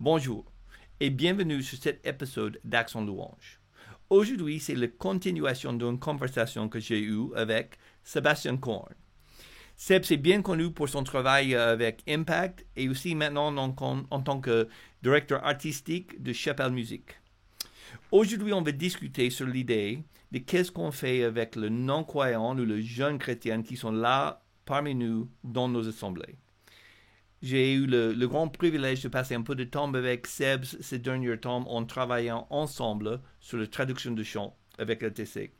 Bonjour et bienvenue sur cet épisode d'Action Louange. Aujourd'hui, c'est la continuation d'une conversation que j'ai eue avec Sébastien Korn. Seb, c'est bien connu pour son travail avec Impact et aussi maintenant en, tant que directeur artistique de Chapelle Musique. Aujourd'hui, on va discuter sur l'idée de qu'est-ce qu'on fait avec le non-croyant ou le jeune chrétien qui sont là parmi nous dans nos assemblées. J'ai eu le, grand privilège de passer un peu de temps avec Seb ces derniers temps en travaillant ensemble sur la traduction de chants avec le TC.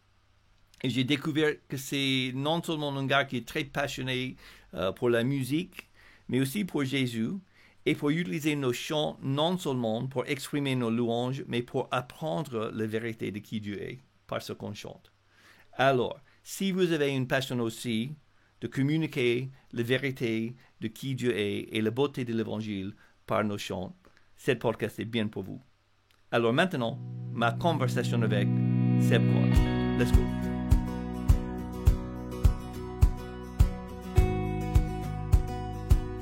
Et j'ai découvert que c'est non seulement un gars qui est très passionné euh, pour la musique, mais aussi pour Jésus, et pour utiliser nos chants non seulement pour exprimer nos louanges, mais pour apprendre la vérité de qui Dieu est par ce qu'on chante. Alors, si vous avez une passion aussi de communiquer la vérité de qui Dieu est et la beauté de l'Évangile par nos chants, cette podcast est bien pour vous. Alors maintenant, ma conversation avec Seb Let's go.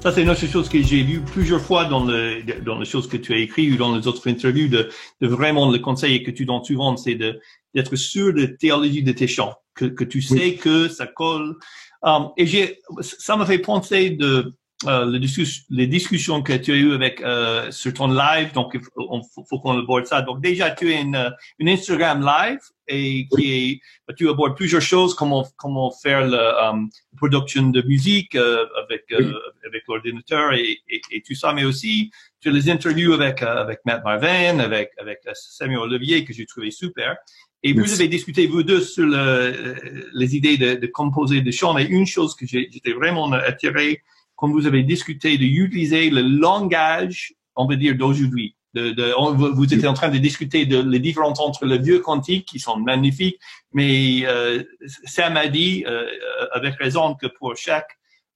Ça, c'est une autre chose que j'ai lu plusieurs fois dans, le, dans les choses que tu as écrites ou dans les autres interviews, de, de vraiment le conseil que tu donnes souvent, c'est d'être sûr de la théologie de tes chants, que, que tu sais que ça colle. Um, et j'ai, ça m'a fait penser de euh, les, discussions, les, discussions que tu as eues avec euh, sur ton live, donc il faut, qu'on aborde ça. Donc déjà, tu as une, une Instagram live et qui est, tu abordes plusieurs choses, comment comment faire la um, production de musique euh, avec euh, avec l'ordinateur et, et, et, tout ça, mais aussi tu as les interviews avec euh, avec Matt Marvin, avec avec Samuel Olivier que j'ai trouvé super. Et vous avez discuté, vous deux, sur le, les idées de, de composer des chants. Et une chose que j'étais vraiment attiré quand vous avez discuté d'utiliser le langage, on va dire, d'aujourd'hui. De, de, vous étiez en train de discuter de les différences entre le vieux cantique qui sont magnifiques, mais euh, Sam a dit euh, avec raison que pour chaque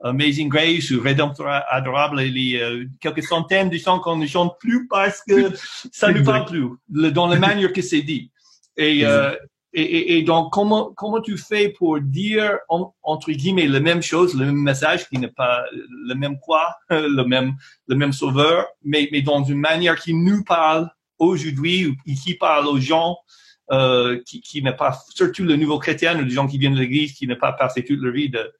Amazing Grace ou Rédempteur adorable, il y a quelques centaines de chants qu'on ne chante plus parce que ça ne parle plus dans la manière que c'est dit. Et, euh, et, et, donc, comment, comment tu fais pour dire, entre guillemets, la même chose, le même message qui n'est pas le même quoi, le même, le même sauveur, mais, mais dans une manière qui nous parle aujourd'hui ou qui parle aux gens euh, qui, qui n'est pas, surtout le nouveau chrétien ou les gens qui viennent de l'église, qui n'est pas passé toute leur vie de,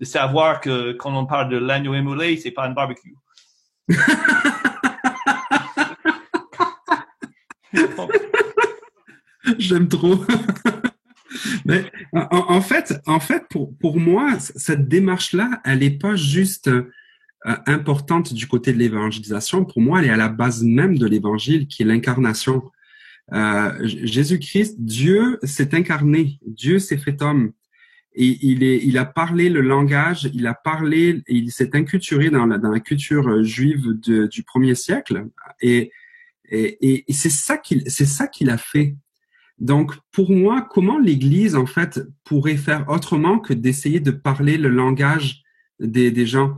de savoir que quand on parle de l'agneau émoulé, c'est pas un barbecue. J'aime trop. Mais en, fait, en fait, pour, pour moi, cette démarche-là, elle n'est pas juste euh, importante du côté de l'évangélisation. Pour moi, elle est à la base même de l'évangile, qui est l'incarnation. Euh, Jésus-Christ, Dieu s'est incarné, Dieu s'est fait homme. Et il, est, il a parlé le langage, il a parlé, il s'est inculturé dans la, dans la culture juive de, du premier siècle. Et, et, et c'est ça qu'il, c'est ça qu'il a fait. Donc, pour moi, comment l'Église, en fait, pourrait faire autrement que d'essayer de parler le langage des, des gens?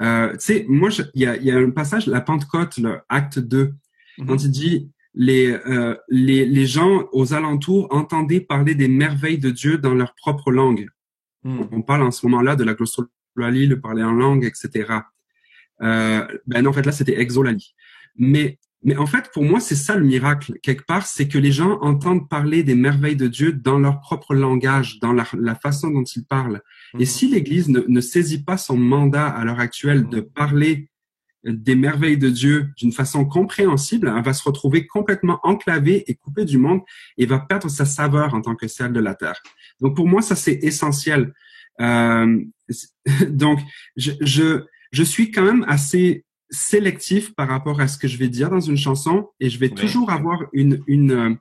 Euh, Tu sais, moi, il y a, y a, un passage, la Pentecôte, le acte 2, mhm. quand il dit les, euh, les, les gens aux alentours entendaient parler des merveilles de Dieu dans leur propre langue. Mhm. On parle en ce moment-là de la glossolalie, le parler en langue, etc. Euh, ben en fait, là, c'était exolalie. Mais mais en fait, pour moi, c'est ça le miracle, quelque part, c'est que les gens entendent parler des merveilles de Dieu dans leur propre langage, dans la, façon dont ils parlent. Et mhm. si l'Église ne, ne, saisit pas son mandat à l'heure actuelle de mhm. parler des merveilles de Dieu d'une façon compréhensible, elle va se retrouver complètement enclavée et coupée du monde et va perdre sa saveur en tant que celle de la terre. Donc pour moi, ça c'est essentiel. Euh, donc je, je, je suis quand même assez sélectif par rapport à ce que je vais dire dans une chanson et je vais toujours avoir une, une,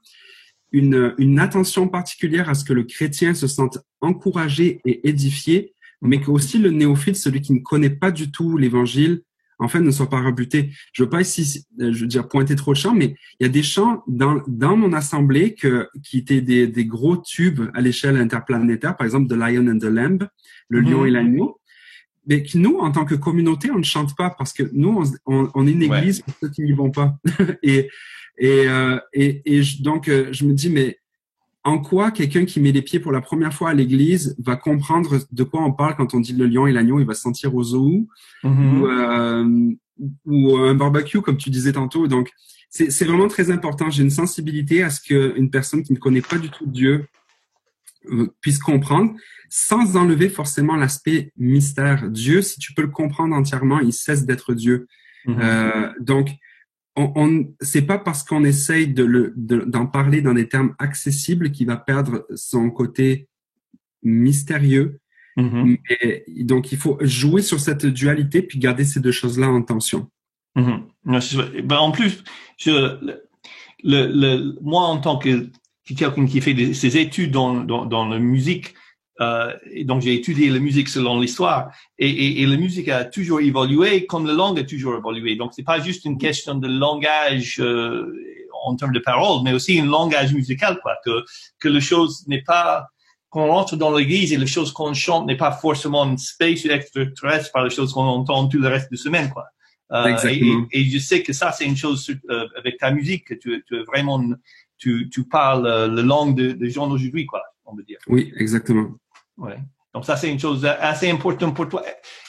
une, une, attention particulière à ce que le chrétien se sente encouragé et édifié, mais que aussi le néophyte, celui qui ne connaît pas du tout l'évangile, en fait, ne soit pas rebuté. Je veux pas ici, je veux dire, pointer trop de chants, mais il y a des chants dans, dans mon assemblée que, qui étaient des, des gros tubes à l'échelle interplanétaire, par exemple The Lion and the Lamb, Le Lion et l'Agneau, mais nous, en tant que communauté, on ne chante pas parce que nous, on, on, est une église pour ceux qui n'y vont pas. et, et, euh, et, et donc, euh, je me dis, mais en quoi quelqu'un qui met les pieds pour la première fois à l'église va comprendre de quoi on parle quand on dit le lion et l'agneau, il va se sentir au zoo mm-hmm. ou, euh, ou un barbecue, comme tu disais tantôt. Donc, c'est vraiment très important. J'ai une sensibilité à ce qu'une personne qui ne connaît pas du tout Dieu euh, puisse comprendre, sans enlever forcément l'aspect mystère. Dieu, si tu peux le comprendre entièrement, il cesse d'être Dieu. Mm-hmm. euh, donc, on, on c'est pas parce qu'on essaye de le d'en parler dans des termes accessibles qu'il va perdre son côté mystérieux. Mm-hmm. donc, il faut jouer sur cette dualité puis garder ces deux choses-là en tension. Mm-hmm. ben, en plus, je, le, le, moi, en tant que quelqu'un qui fait des, ses études dans, dans, dans la musique, euh, et donc j'ai étudié la musique selon l'histoire et, et, et, la musique a toujours évolué comme la langue a toujours évolué. Donc c'est pas juste une question de langage euh, en termes de paroles, mais aussi un langage musical quoi. Que que la chose n'est pas qu'on rentre dans l'église et les choses qu'on chante n'est pas forcément une space extraterrestre par les choses qu'on entend tout le reste de semaine quoi. Euh, et, et, je sais que ça c'est une chose euh, avec ta musique que tu, tu vraiment tu, tu parles euh, la langue des de gens d'aujourd'hui quoi on veut dire. Oui exactement. Ouais. Donc ça, c'est une chose assez importante pour toi.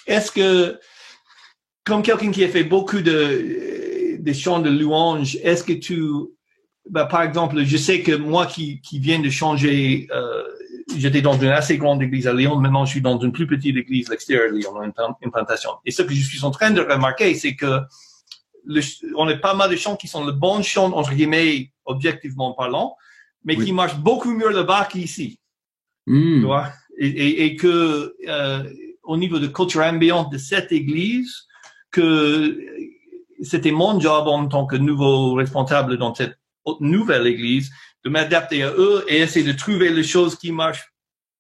Est-ce que, comme quelqu'un qui a fait beaucoup de, de chants de louange, est-ce que tu, bah, par exemple, je sais que moi qui, qui viens de changer, euh, j'étais dans une assez grande église à Lyon, maintenant je suis dans une plus petite église à l'extérieur de Lyon, une plantation. Et ce que je suis en train de remarquer, c'est que le, on a pas mal de chants qui sont le bon chant, entre guillemets, objectivement parlant, mais qui marchent beaucoup mieux là-bas qu'ici. Mm. Tu vois? Et, et, et que euh, au niveau de culture ambiante de cette église, que c'était mon job en tant que nouveau responsable dans cette nouvelle église de m'adapter à eux et essayer de trouver les choses qui marchent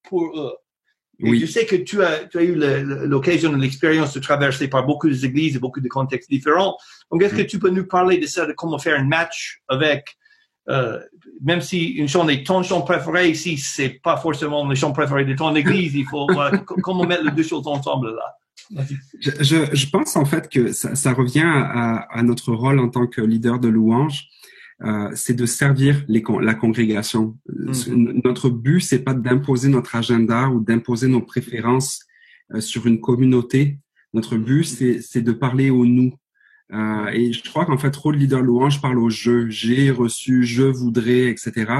pour eux. Et oui. je sais que tu as, tu as eu l'occasion de l'expérience de traverser par beaucoup d'églises et beaucoup de contextes différents. Donc, est-ce que tu peux nous parler de ça, de comment faire un match avec euh, même si une chanson est ton chant préféré, si c'est pas forcément le chant préféré de ton église, il faut comment mettre les deux choses ensemble là? Je, je, je, pense en fait que ça, ça revient à, à, notre rôle en tant que leader de louange, euh, c'est de servir les, la congrégation. Mm-hmm. Notre but, c'est pas d'imposer notre agenda ou d'imposer nos préférences euh, sur une communauté. Notre but, mm-hmm. c'est de parler au nous, euh, et je crois qu'en fait, trop de leader louange parle au je, j'ai reçu, je voudrais, etc.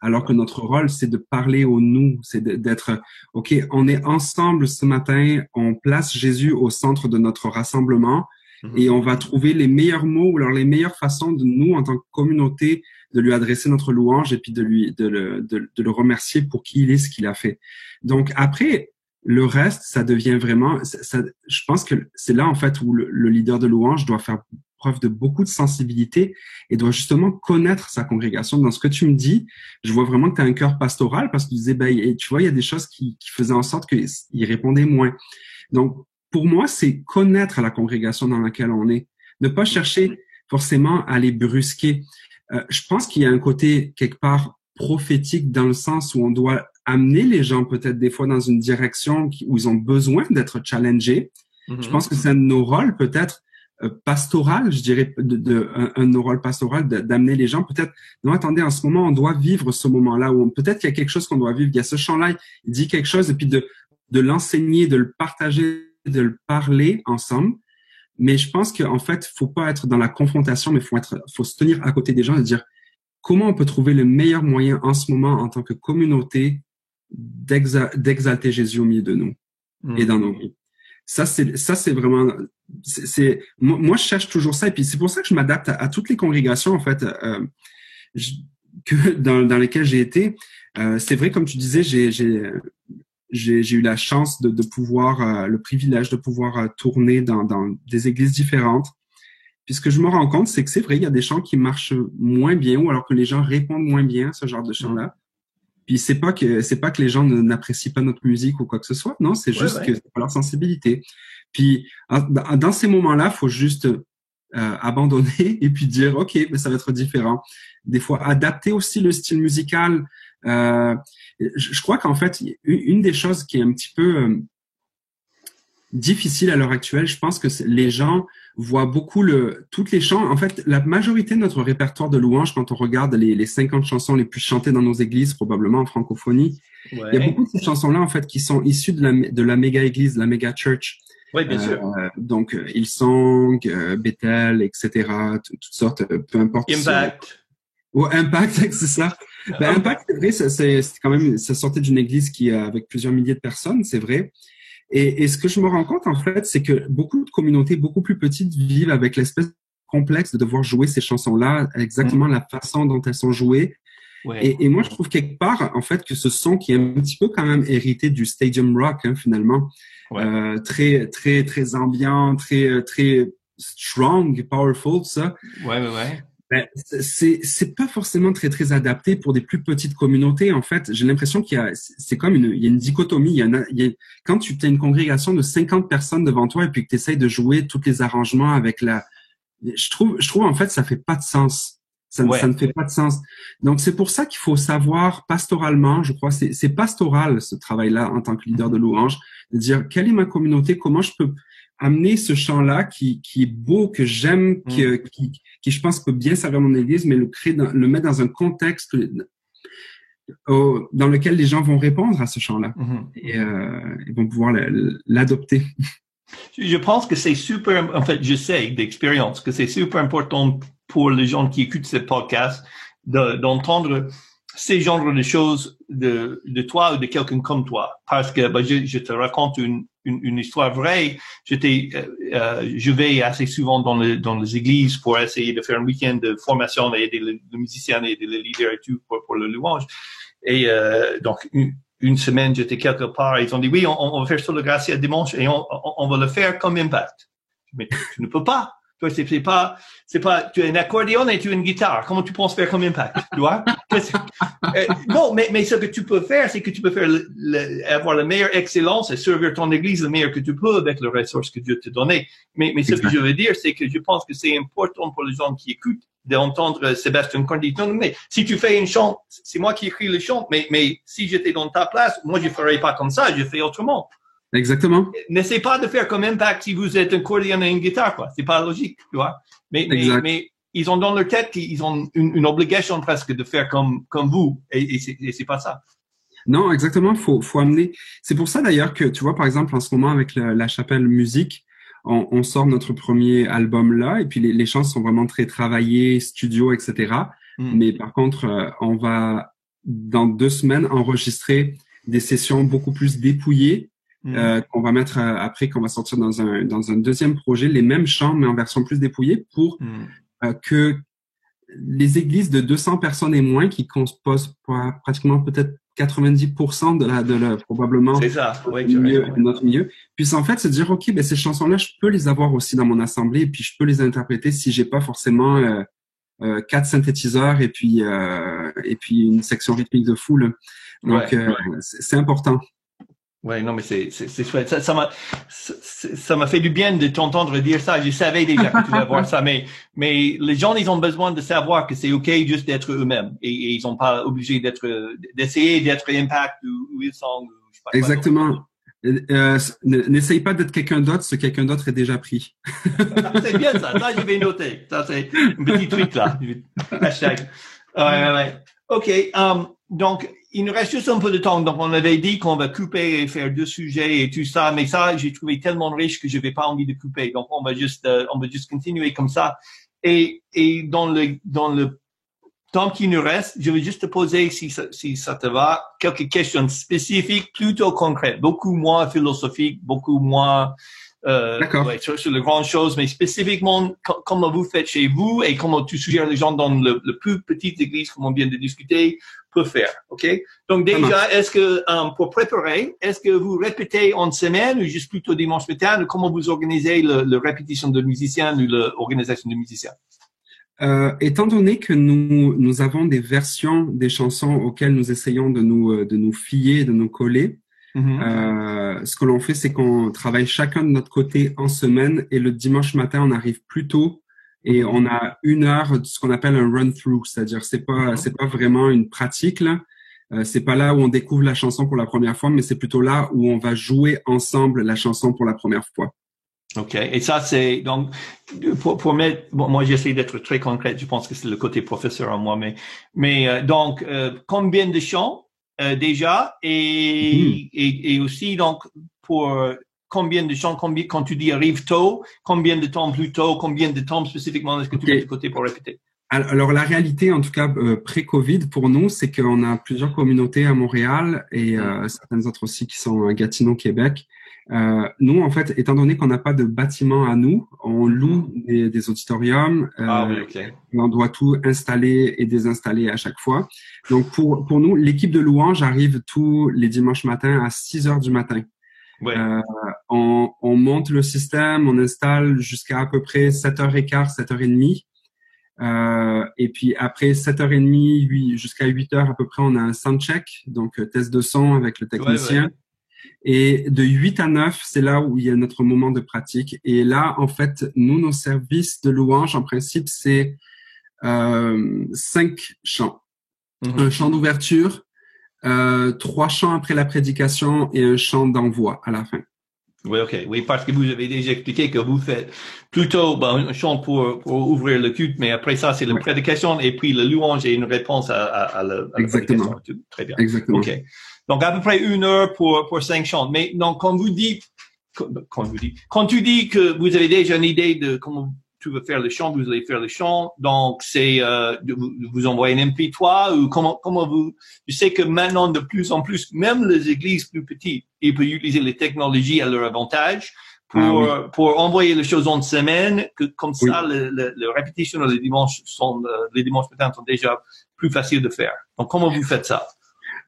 Alors que notre rôle, c'est de parler au nous, c'est d'être, OK, on est ensemble ce matin, on place Jésus au centre de notre rassemblement mhm. et on va trouver les meilleurs mots ou alors les meilleures façons de nous, en tant que communauté, de lui adresser notre louange et puis de lui, de le, de, de le remercier pour qui il est, ce qu'il a fait. Donc après, le reste, ça devient vraiment, ça, je pense que c'est là en fait où le, leader de louange doit faire preuve de beaucoup de sensibilité et doit justement connaître sa congrégation. Dans ce que tu me dis, je vois vraiment que tu as un cœur pastoral parce que tu disais, ben, tu vois, il y a des choses qui, qui faisaient en sorte qu'il répondait moins. Donc, pour moi, c'est connaître la congrégation dans laquelle on est. Ne pas chercher forcément à les brusquer. Euh, je pense qu'il y a un côté quelque part prophétique dans le sens où on doit amener les gens peut-être des fois dans une direction où ils ont besoin d'être challengés. Je pense que c'est un de nos rôles peut-être euh, pastoral, je dirais, de, de un, de nos rôles pastoral d'amener les gens peut-être. Non, attendez, en ce moment, on doit vivre ce moment-là où peut-être qu'il y a quelque chose qu'on doit vivre. Il y a ce chant-là, il dit quelque chose et puis de de l'enseigner, de le partager, de le parler ensemble. Mais je pense qu'en fait, faut pas être dans la confrontation, mais faut être, faut se tenir à côté des gens et dire comment on peut trouver le meilleur moyen en ce moment en tant que communauté d'exalter Jésus au milieu de nous et dans nos vies. Ça, c'est ça, c'est vraiment. C'est moi, je cherche toujours ça et puis c'est pour ça que je m'adapte à, toutes les congrégations en fait euh, que dans, dans lesquelles j'ai été. Euh, c'est vrai, comme tu disais, j'ai j'ai eu la chance de, de pouvoir, euh, le privilège de pouvoir euh, tourner dans, dans des églises différentes. Puis ce que je me rends compte, c'est que c'est vrai, il y a des chants qui marchent moins bien ou alors que les gens répondent moins bien à ce genre de chants-là. Puis c'est pas que c'est pas que les gens n'apprécient pas notre musique ou quoi que ce soit. Non, c'est juste que c'est pas leur sensibilité. Puis dans ces moments-là, faut juste euh, abandonner et puis dire ok, mais ça va être différent. Des fois, adapter aussi le style musical. Euh, je, crois qu'en fait, une des choses qui est un petit peu euh, difficile à l'heure actuelle, je pense que les gens voit beaucoup le, toutes les chants. En fait, la majorité de notre répertoire de louanges, quand on regarde les, les 50 chansons les plus chantées dans nos églises, probablement en francophonie, il y a beaucoup de ces chansons-là, en fait, qui sont issues de la, de la méga église, la méga church. Oui, bien sûr. donc, Hillsong, Bethel, etc., toutes sortes, peu importe. Impact. Ou Impact, c'est ça. Ben, Impact, c'est vrai, c'est quand même, ça sortait d'une église qui avec plusieurs milliers de personnes, c'est vrai. Et, et, ce que je me rends compte, en fait, c'est que beaucoup de communautés beaucoup plus petites vivent avec l'espèce complexe de devoir jouer ces chansons-là, exactement la façon dont elles sont jouées. Ouais. Et, et, moi, je trouve quelque part, en fait, que ce son qui est un petit peu quand même hérité du stadium rock, hein, finalement, ouais. euh, très, très, très ambiant, très, très strong, powerful, ça. Ouais, ouais, ouais. Ben, c'est c'est pas forcément très très adapté pour des plus petites communautés en fait. J'ai l'impression qu'il y a c'est comme une il y a une dichotomie. Il y, a, il y a, quand tu as une congrégation de 50 personnes devant toi et puis que tu essayes de jouer tous les arrangements avec la je trouve je trouve en fait ça fait pas de sens. Ça, ouais. ça ne fait pas de sens. Donc c'est pour ça qu'il faut savoir pastoralement je crois c'est c'est pastoral ce travail là en tant que leader de louange de dire quelle est ma communauté? Comment je peux amener ce chant-là qui, qui est beau, que j'aime, mm. qui, qui, qui, je pense, peut bien servir mon église, mais le, créer dans, le mettre dans un contexte euh, dans lequel les gens vont répondre à ce chant-là mm -hmm. et euh, ils vont pouvoir l'adopter. Je pense que c'est super, en fait, je sais d'expérience que c'est super important pour les gens qui écoutent ce podcast d'entendre ces genres de choses de, de toi ou de quelqu'un comme toi. Parce que ben, je, je, te raconte une, une, une histoire vraie. J'étais, euh, euh, je vais assez souvent dans, dans les églises pour essayer de faire un week-end de formation et aider les, musiciens et les leaders et tout pour, pour le louange. Et euh, donc, une, une semaine, j'étais quelque part et ils ont dit, oui, on, on va faire sur le Gracia dimanche et on, on, on va le faire comme impact. Mais tu ne peux pas. Toi, c'est pas, c'est pas, tu as un accordéon et tu as une guitare. Comment tu penses faire comme impact, tu vois? euh, non, mais, mais ce que tu peux faire, c'est que tu peux faire le, le, avoir la meilleure excellence et servir ton église le meilleur que tu peux avec les ressources que Dieu t'a donné. Mais, mais ce que je veux dire, c'est que je pense que c'est important pour les gens qui écoutent d'entendre Sébastien Cordy. Non, mais si tu fais une chant, c'est moi qui écris le chant, mais, mais si j'étais dans ta place, moi, je ferais pas comme ça, je fais autrement. Exactement. N'essayez pas de faire comme impact si vous êtes un accordéon et une guitare, quoi. C'est pas logique, tu vois. Mais, mais, mais, ils ont dans leur tête qu'ils ont une, une, obligation presque de faire comme, comme vous. Et, et c'est pas ça. Non, exactement. Faut, faut amener. C'est pour ça d'ailleurs que, tu vois, par exemple, en ce moment, avec la, la chapelle musique, on, on, sort notre premier album là, et puis les, les chants sont vraiment très travaillés, studio, etc. Mm. Mais par contre, euh, on va, dans deux semaines, enregistrer des sessions beaucoup plus dépouillées Mmh. Euh, qu'on va mettre euh, après, qu'on va sortir dans un, dans un deuxième projet, les mêmes chants, mais en version plus dépouillée, pour mmh. euh, que les églises de 200 personnes et moins, qui composent pratiquement peut-être 90% de la, de la probablement ça. Ouais, milieu, notre milieu, puissent en fait se dire, OK, ben, ces chansons-là, je peux les avoir aussi dans mon assemblée, et puis je peux les interpréter si j'ai pas forcément euh, euh, quatre synthétiseurs et puis euh, et puis une section rythmique de foule. Donc, ouais, c'est important. Ouais, non, mais c'est c'est chouette. Ça ça m'a ça m'a fait du bien de t'entendre dire ça. Je savais déjà que tu vas voir ça, mais mais les gens ils ont besoin de savoir que c'est ok juste d'être eux-mêmes et, et, ils sont pas obligés d'être d'essayer d'être impact ou, ou ils sont. Pas Exactement. Euh, N'essaye pas d'être quelqu'un d'autre, ce quelqu'un d'autre est déjà pris. c'est bien ça. Ça je vais noter. Ça c'est un petit truc là. Hashtag. Ouais ouais ouais. Ok. Um, donc il nous reste juste un peu de temps. Donc, on avait dit qu'on va couper et faire deux sujets et tout ça, mais ça, j'ai trouvé tellement riche que je n'avais pas envie de couper. Donc, on va juste, euh, on va juste continuer comme ça. Et, et dans le, dans le temps qui nous reste, je vais juste te poser, si si ça te va, quelques questions spécifiques, plutôt concrètes, beaucoup moins philosophiques, beaucoup moins euh, ouais, sur, sur, les grandes choses, mais spécifiquement comment vous faites chez vous et comment tu suggères les gens dans le, le plus petite église, comme on vient de discuter, peut faire. OK? Donc déjà, est-ce que um, pour préparer, est-ce que vous répétez en semaine ou juste plutôt dimanche matin? Comment vous organisez le, le répétition de musiciens ou l'organisation de musiciens? Euh, étant donné que nous, nous avons des versions des chansons auxquelles nous essayons de nous, euh, de nous fier, de nous coller, mm -hmm. euh, ce que l'on fait, c'est qu'on travaille chacun de notre côté en semaine et le dimanche matin, on arrive plus tôt et on a une heure de ce qu'on appelle un run-through, c'est-à-dire c'est pas c'est pas vraiment une pratique là. Euh, c'est pas là où on découvre la chanson pour la première fois, mais c'est plutôt là où on va jouer ensemble la chanson pour la première fois. OK. Et ça, c'est donc pour, pour mettre. Bon, moi, j'essaie d'être très concret. Je pense que c'est le côté professeur en moi, mais mais euh, donc euh, combien de chants euh, déjà et, mmh. et, et aussi donc pour combien de chants, combien, quand tu dis arrive tôt, combien de temps plus tôt, combien de temps spécifiquement est-ce que tu mets de côté pour répéter? Alors la réalité, en tout cas euh, pré-Covid pour nous, c'est qu'on a plusieurs communautés à Montréal et euh, certaines autres aussi qui sont à Gatineau, Québec. Euh, nous, en fait, étant donné qu'on n'a pas de bâtiment à nous, on loue des, des auditoriums. Ah, oui, okay. On doit tout installer et désinstaller à chaque fois. Donc pour pour nous, l'équipe de louange arrive tous les dimanches matins à 6 heures du matin. Ouais. Euh, on, on, monte le système, on installe jusqu'à à peu près 7h15, 7h30. Euh, et puis après 7h30 jusqu'à 8h à peu près, on a un soundcheck, donc euh, test de son avec le technicien. Ouais, ouais. Et de 8 à 9, c'est là où il y a notre moment de pratique. Et là, en fait, nous, nos services de louange, en principe, c'est euh, cinq chants. -hmm. Un chant d'ouverture, euh, trois chants après la prédication et un chant d'envoi à la fin. Oui, OK. Oui, parce que vous avez déjà expliqué que vous faites plutôt ben, un chant pour, pour ouvrir le culte, mais après ça, c'est la prédication et puis le louange et une réponse à, à, à, la, à la Exactement. prédication. Très bien. Exactement. OK. Donc, à peu près une heure pour, pour cinq chants. Mais donc, quand vous dites, quand vous dites, quand tu dis que vous avez déjà une idée de comment tu veux faire le chant, vous allez faire le chant. Donc, c'est euh, vous, vous envoyer un MP3 ou comment comment vous. Je sais que maintenant de plus en plus, même les églises plus petites, ils peuvent utiliser les technologies à leur avantage pour Ah oui. euh, pour envoyer les choses en semaine. Que comme Oui. ça, le, le, le répétition les dimanches sont euh, les dimanches matins sont déjà plus faciles de faire. Donc, comment vous faites ça?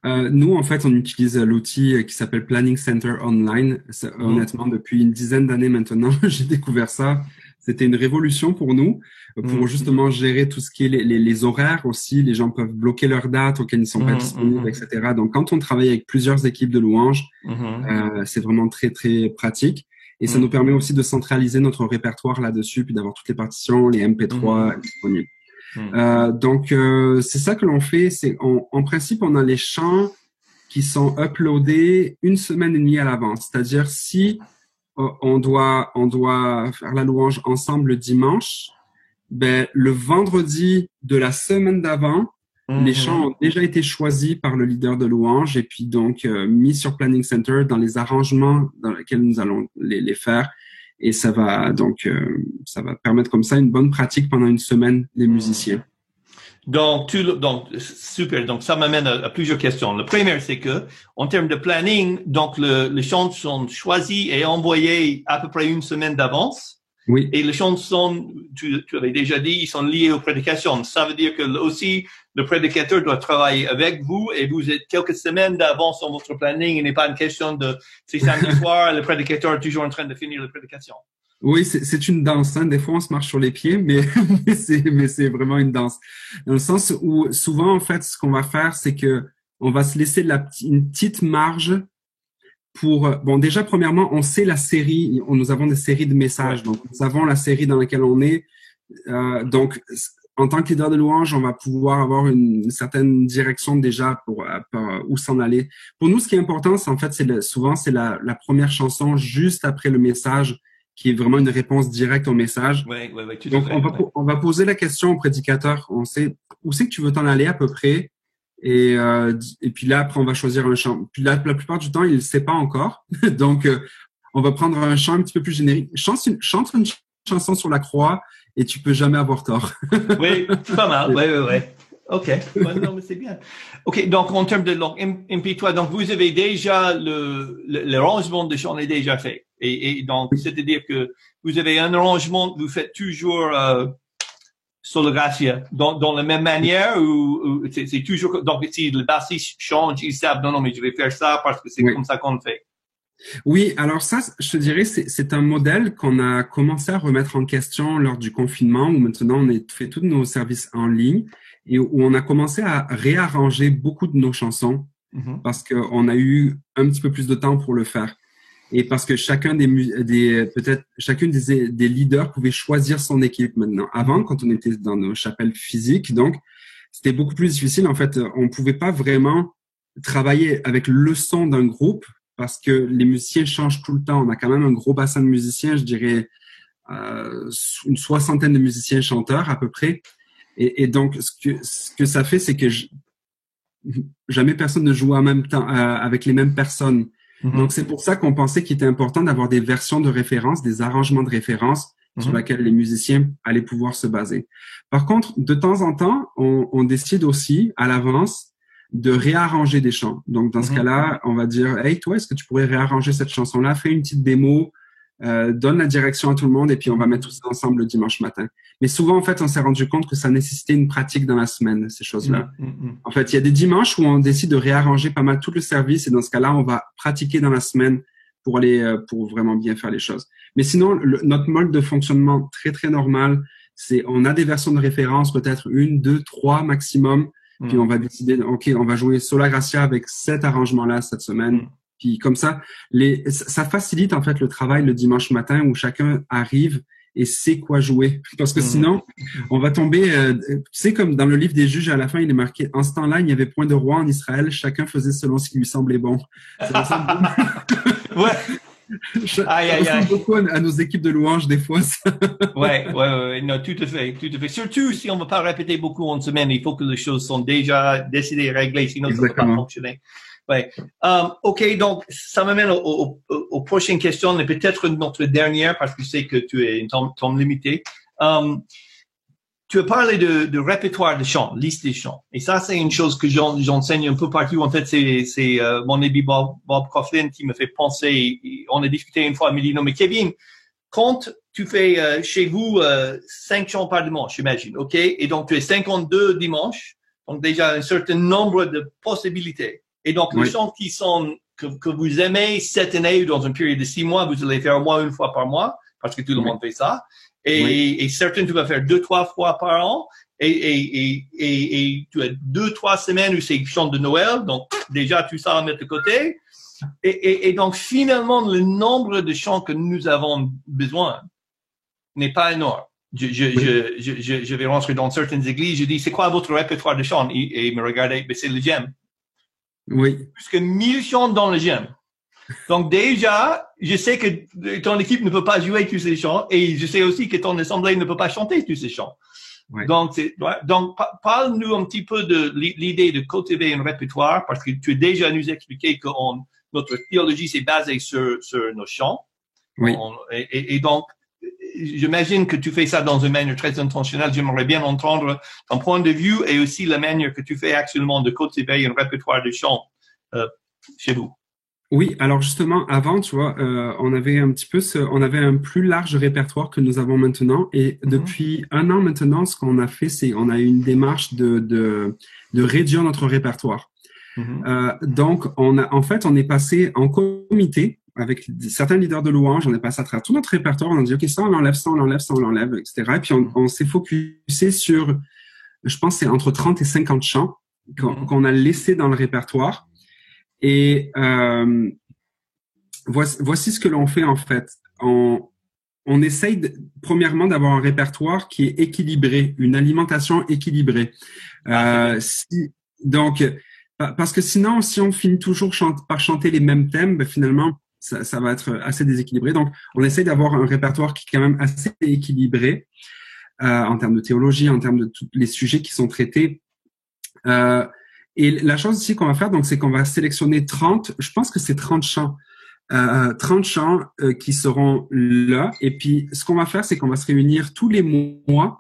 Euh, nous, en fait, on utilise l'outil qui s'appelle Planning Center Online. Mhm. Honnêtement, depuis une dizaine d'années maintenant, j'ai découvert ça. C'était une révolution pour nous, pour Mhm. justement gérer tout ce qui est les, les- les horaires aussi. Les gens peuvent bloquer leurs dates auxquelles ils ne sont pas Mhm, disponibles, mhm. etc. Donc, quand on travaille avec plusieurs équipes de louanges, euh, c'est vraiment très, très pratique. Et ça Mhm. nous permet aussi de centraliser notre répertoire là-dessus, puis d'avoir toutes les partitions, les MP3 disponibles. Mhm. Euh, donc, euh, c'est ça que l'on fait. C'est en, principe, on a les chants qui sont uploadés une semaine et demie à l'avance. C'est-à-dire, si euh, on doit on doit faire la louange ensemble le dimanche, ben le vendredi de la semaine d'avant, les Mhm. chants ont déjà été choisis par le leader de louange et puis donc euh, mis sur Planning Center dans les arrangements dans lesquels nous allons les, les faire. Et ça va donc euh, ça va permettre comme ça une bonne pratique pendant une semaine des Mhm. musiciens. Donc, tu, donc, super. Donc, ça m'amène à, à plusieurs questions. Le premier, c'est que, en termes de planning, donc, le, les chants sont choisis et envoyés à peu près une semaine d'avance. Oui. Et les chants sont, tu, tu avais déjà dit, ils sont liés aux prédications. Ça veut dire que aussi, le prédicateur doit travailler avec vous et vous êtes quelques semaines d'avance dans votre planning. Il n'est pas une question de, c'est samedi soir, le prédicateur est toujours en train de finir la prédication. Oui, c'est une danse. Hein. Des fois, on se marche sur les pieds, mais, mais c'est vraiment une danse. Dans le sens où souvent, en fait, ce qu'on va faire, c'est que on va se laisser la, une petite marge pour. Bon, déjà, premièrement, on sait la série. On, nous avons des séries de messages. Donc, nous avons la série dans laquelle on est. Euh, donc, en tant que leader de louange, on va pouvoir avoir une, certaine direction déjà pour, euh, pour, euh, où s'en aller. Pour nous, ce qui est important, c'est en fait, c'est souvent c'est la, la première chanson juste après le message qui est vraiment une réponse directe au message. Oui, oui, oui, tout à Donc, on va, ouais. on va poser la question au prédicateur. On sait où c'est que tu veux t'en aller à peu près? Et, euh, et puis là, après, on va choisir un chant. Puis là, la plupart du temps, il ne sait pas encore. Donc, euh, on va prendre un chant un petit peu plus générique. Chante une, chante une chanson sur la croix et tu peux jamais avoir tort. Oui, c'est pas mal. Oui, oui, oui. OK. Ouais, non, mais c'est bien. OK. Donc, en termes de donc, M- MP3, donc, vous avez déjà le, le, l'arrangement de chant est déjà fait. Et, et donc, c'est-à-dire que vous avez un arrangement, vous faites toujours, euh, sur le dans, dans la même manière ou, c'est, toujours, donc, si le bassiste change, ils savent, non, non, mais je vais faire ça parce que c'est Oui. comme ça qu'on le fait. Oui, alors ça, je te dirais, c'est c'est un modèle qu'on a commencé à remettre en question lors du confinement, où maintenant on est, fait tous nos services en ligne et où on a commencé à réarranger beaucoup de nos chansons Mhm. parce qu'on a eu un petit peu plus de temps pour le faire. Et parce que chacun des, des peut-être chacune des, des leaders pouvait choisir son équipe maintenant. Avant, quand on était dans nos chapelles physiques, donc c'était beaucoup plus difficile. En fait, on pouvait pas vraiment travailler avec le son d'un groupe parce que les musiciens changent tout le temps. On a quand même un gros bassin de musiciens, je dirais euh, une soixantaine de musiciens chanteurs à peu près. Et, et donc, ce que, ce que ça fait, c'est que je- jamais personne ne joue en même temps euh, avec les mêmes personnes. Mhm. Donc c'est pour ça qu'on pensait qu'il était important d'avoir des versions de référence, des arrangements de référence sur mhm. lesquels les musiciens allaient pouvoir se baser. Par contre, de temps en temps, on, on décide aussi à l'avance de réarranger des chants. Donc dans ce mhm. cas-là, on va dire, hey toi, est-ce que tu pourrais réarranger cette chanson-là? Fais une petite démo, euh, donne la direction à tout le monde et puis on va mettre tout ça ensemble le dimanche matin. Mais souvent, en fait, on s'est rendu compte que ça nécessitait une pratique dans la semaine, ces choses-là. Mm, mm, mm. En fait, il y a des dimanches où on décide de réarranger pas mal tout le service et dans ce cas-là, on va pratiquer dans la semaine pour aller euh, pour vraiment bien faire les choses. Mais sinon, notre mode de fonctionnement très très normal, c'est on a des versions de référence, peut-être une, deux, trois maximum, puis on va décider, ok, on va jouer Sola Gracia avec cet arrangement-là cette semaine. Puis comme ça, les, ça facilite en fait le travail le dimanche matin où chacun arrive et sait quoi jouer. Parce que mhm. sinon, on va tomber, euh, tu sais, comme dans le livre des juges, à la fin, il est marqué, en ce temps-là, il n'y avait point de roi en Israël, chacun faisait selon ce qui lui semblait bon. ouais. Aïe, aïe, aïe. beaucoup à nos équipes de louanges des fois. Ouais, ouais, ouais, non, tout à fait, tout à fait. Surtout si on ne va pas répéter beaucoup en semaine, il faut que les choses sont déjà décidées, réglées, sinon ça ne va pas fonctionner. Ouais. Um, OK, donc ça m'amène aux, aux, aux, prochaines questions et peut-être notre dernière parce que je sais que tu es temps, temps limité. Um, tu as parlé de, de, répertoire de chants, liste des chants. Et ça, c'est une chose que j'enseigne un peu partout. En fait, c'est euh, mon ami Bob, Bob Coughlin qui me fait penser. On a discuté une fois, il me dit, non, mais Kevin, quand tu fais euh, chez vous euh, cinq chants par dimanche, j'imagine, OK? Et donc, tu es 52 dimanches. Donc, déjà, un certain nombre de possibilités. Et donc, les chants qui sont, que, que, vous aimez cette année ou dans une période de six mois, vous allez faire au moins une fois par mois, parce que tout le monde fait ça. Et, et certains, tu vas faire deux, trois fois par an. Et, et, et, et, tu as deux, trois semaines où c'est chants de Noël. Donc, déjà, tu ça à mettre de côté. Et, et, donc, finalement, le nombre de chants que nous avons besoin n'est pas énorme. Je, je, je, je, je vais rentrer dans certaines églises, je dis, c'est quoi votre répertoire de chants? Et, il me regardait, mais c'est le gem. Oui. Plus que 1000 chants dans le gym. Donc déjà, je sais que ton équipe ne peut pas jouer tous ces chants et je sais aussi que ton assemblée ne peut pas chanter tous ces chants. Donc, donc parle-nous un petit peu de l'idée de cultiver un répertoire parce que tu as déjà nous expliqué que notre théologie s'est basée sur, sur nos chants. Oui. et, et, donc, j'imagine que tu fais ça dans une manière très intentionnelle. J'aimerais bien entendre ton point de vue et aussi la manière que tu fais actuellement de cultiver un répertoire de chants euh, chez vous. Oui, alors justement, avant, tu vois, euh, on avait un petit peu, ce, on avait un plus large répertoire que nous avons maintenant. Et mhm. depuis un an maintenant, ce qu'on a fait, c'est on a eu une démarche de, de, de réduire notre répertoire. Mhm. Euh, donc, on a, en fait, on est passé en comité avec certains leaders de louanges, on est passé à travers tout notre répertoire, on a dit, OK, ça, on l'enlève, ça, on l'enlève, ça, on l'enlève, etc. Et puis, on, on s'est focusé sur, je pense, c'est entre 30 et 50 chants mhm. qu'on a laissé dans le répertoire. Et euh, voici, voici, ce que l'on fait, en fait. On, on essaye, de, premièrement, d'avoir un répertoire qui est équilibré, une alimentation équilibrée. Ah, euh, si, donc, parce que sinon, si on finit toujours par chanter les mêmes thèmes, ben finalement, ça, ça, va être assez déséquilibré. Donc, on essaye d'avoir un répertoire qui est quand même assez équilibré euh, en termes de théologie, en termes de tous les sujets qui sont traités. Euh, et la chose ici qu'on va faire, donc, c'est qu'on va sélectionner 30, je pense que c'est 30 chants, euh, 30 chants euh, qui seront là. Et puis, ce qu'on va faire, c'est qu'on va se réunir tous les mois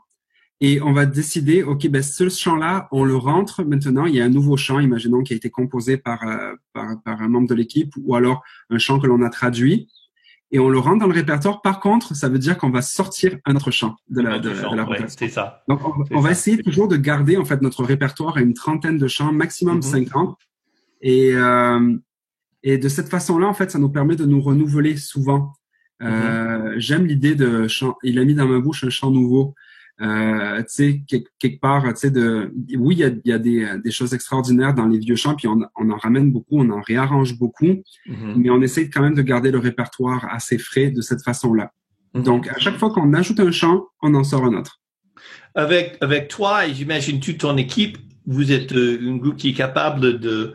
et on va décider, OK, ben, ce chant-là, on le rentre maintenant. Il y a un nouveau chant, imaginons, qui a été composé par, euh, par, par, un membre de l'équipe ou alors un chant que l'on a traduit. Et on le rentre dans le répertoire. Par contre, ça veut dire qu'on va sortir un autre chant de la, de, la C'est ça. Donc, on, va essayer toujours de garder, en fait, notre répertoire à une trentaine de chants, maximum 50. Mhm. Et, euh, et de cette façon-là, en fait, ça nous permet de nous renouveler souvent. Euh, mhm. J'aime l'idée de chant. Il a mis dans ma bouche un chant nouveau. Euh, tu sais, quelque, part, tu sais, de, oui, il y a, y a des, des, choses extraordinaires dans les vieux chants, puis on, on, en ramène beaucoup, on en réarrange beaucoup, mm-hmm. mais on essaye quand même de garder le répertoire assez frais de cette façon-là. Mm-hmm. Donc, à chaque fois qu'on ajoute un chant, on en sort un autre. Avec, avec toi et j'imagine toute ton équipe, vous êtes euh, un groupe qui est capable de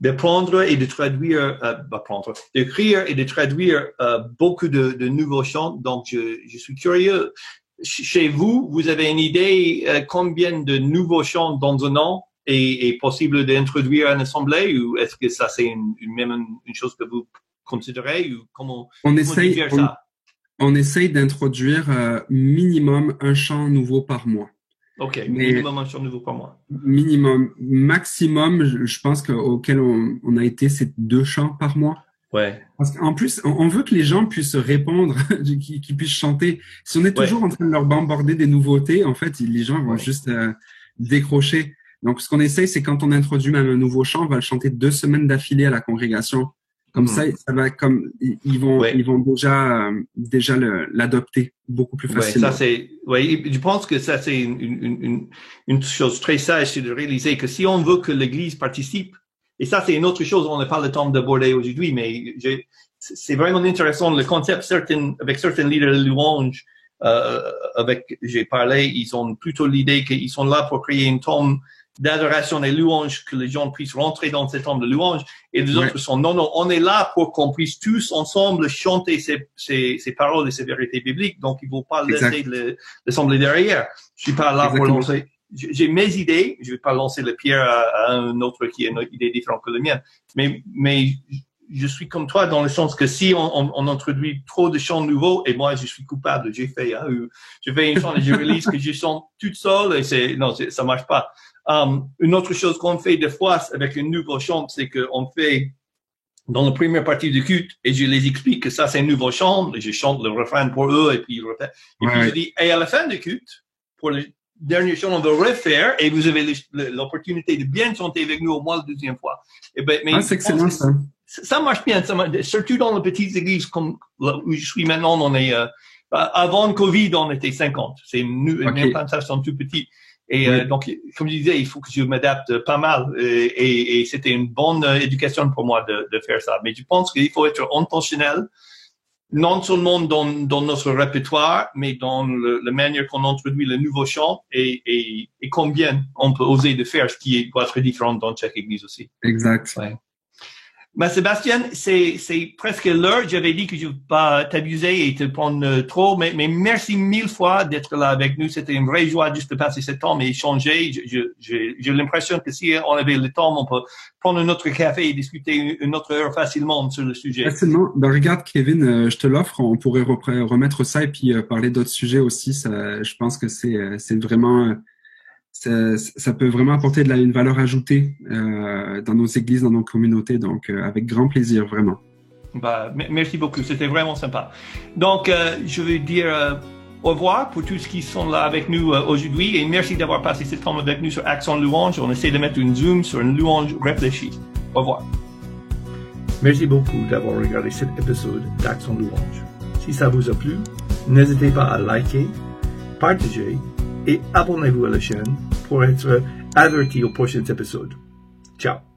d'apprendre et de traduire, euh, apprendre, d'écrire et de traduire euh, beaucoup de, de, nouveaux chants. Donc, je, je suis curieux chez vous, vous avez une idée euh, combien de nouveaux chants dans un an est, est possible d'introduire à une assemblée ou est-ce que ça c'est une, une, même une chose que vous considérer ou comment on essaye, ça? on, essaye d'introduire euh, minimum un chant nouveau par mois. Ok, minimum un chant nouveau par mois. Minimum, maximum, je, pense qu'auquel on, on a été, c'est deux chants par mois. Ouais. Parce qu'en plus, on veut que les gens puissent répondre, qu'ils puissent chanter. Si on est toujours en train de leur bombarder des nouveautés, en fait, les gens vont juste euh, décrocher. Donc, ce qu'on essaye, c'est quand on introduit même un nouveau chant, on va le chanter deux semaines d'affilée à la congrégation. Comme hmm. ça, ça va comme ils vont ils vont déjà euh, déjà l'adopter beaucoup plus facilement. Ouais, ça c'est ouais, je pense que ça c'est une, une, une, une chose très sage, c'est de réaliser que si on veut que l'Église participe et ça, c'est une autre chose, on n'a pas le temps d'aborder aujourd'hui, mais c'est vraiment intéressant. Le concept, certain, avec certains leaders de louange, euh, avec, j'ai parlé, ils ont plutôt l'idée qu'ils sont là pour créer une tombe d'adoration et louange, que les gens puissent rentrer dans cette tombe de louange. Et les autres sont, non, non, on est là pour qu'on puisse tous ensemble chanter ces, ces, ces, paroles et ces vérités bibliques. Donc, il ne faut pas laisser le, derrière. Je suis pas là pour lancer j'ai mes idées, je vais pas lancer le pierre à, un autre qui a une idée différente que la mienne, mais, mais je suis comme toi dans le sens que si on, on, on introduit trop de chants nouveaux, et moi je suis coupable, j'ai fait, hein, je fais une chanson et je réalise que je chante toute seule et c'est, non, ça marche pas. Um, une autre chose qu'on fait des fois avec une nouvelle chant, c'est qu'on fait dans la première partie du culte et je les explique que ça c'est un nouveau chant et je chante le refrain pour eux et puis. Et puis je dis, et à la fin du culte, pour les, dernière chose, on va refaire et vous avez l'opportunité de bien chanter avec nous au moins la deuxième fois. Et ben, mais ah, c'est excellent ça. Ça marche bien, ça marche, surtout dans les petites églises comme où je suis maintenant, on est, euh, avant le Covid, on était 50. C'est une, okay. implantation tout petit. Et euh, donc, comme je disais, il faut que je m'adapte pas mal. Et, et, c'était une bonne euh, éducation pour moi de, de faire ça. Mais je pense qu'il faut être intentionnel non seulement dans, dans notre répertoire, mais dans le, la manière qu'on introduit le nouveau chant et, et, et, combien on peut oser de faire, ce qui doit être différent dans chaque église aussi. Exact. Ouais. Mais Sébastien, c'est, c'est presque l'heure. J'avais dit que je ne vais pas t'abuser et te prendre euh, trop, mais, mais merci mille fois d'être là avec nous. C'était une vraie joie juste de passer ce temps et échanger. j'ai l'impression que si on avait le temps, on peut prendre un autre café et discuter une autre heure facilement sur le sujet. Facilement. Ben, regarde, Kevin, euh, je te l'offre. On pourrait remettre ça et puis euh, parler d'autres sujets aussi. Ça, je pense que c'est vraiment ça, peut vraiment apporter de la, une valeur ajoutée euh, dans nos églises, dans nos communautés. Donc, euh, avec grand plaisir, vraiment. Bah, merci beaucoup, c'était vraiment sympa. Donc, euh, je veux dire au revoir pour tous qui sont là avec nous aujourd'hui et merci d'avoir passé ce temps avec nous sur Accent Louange. On essaie de mettre une zoom sur une louange réfléchie. Au revoir. Merci beaucoup d'avoir regardé cet épisode d'Accent Louange. Si ça vous a plu, n'hésitez pas à liker, partager et abonnez-vous à la chaîne pour être averti aux prochains épisodes. Ciao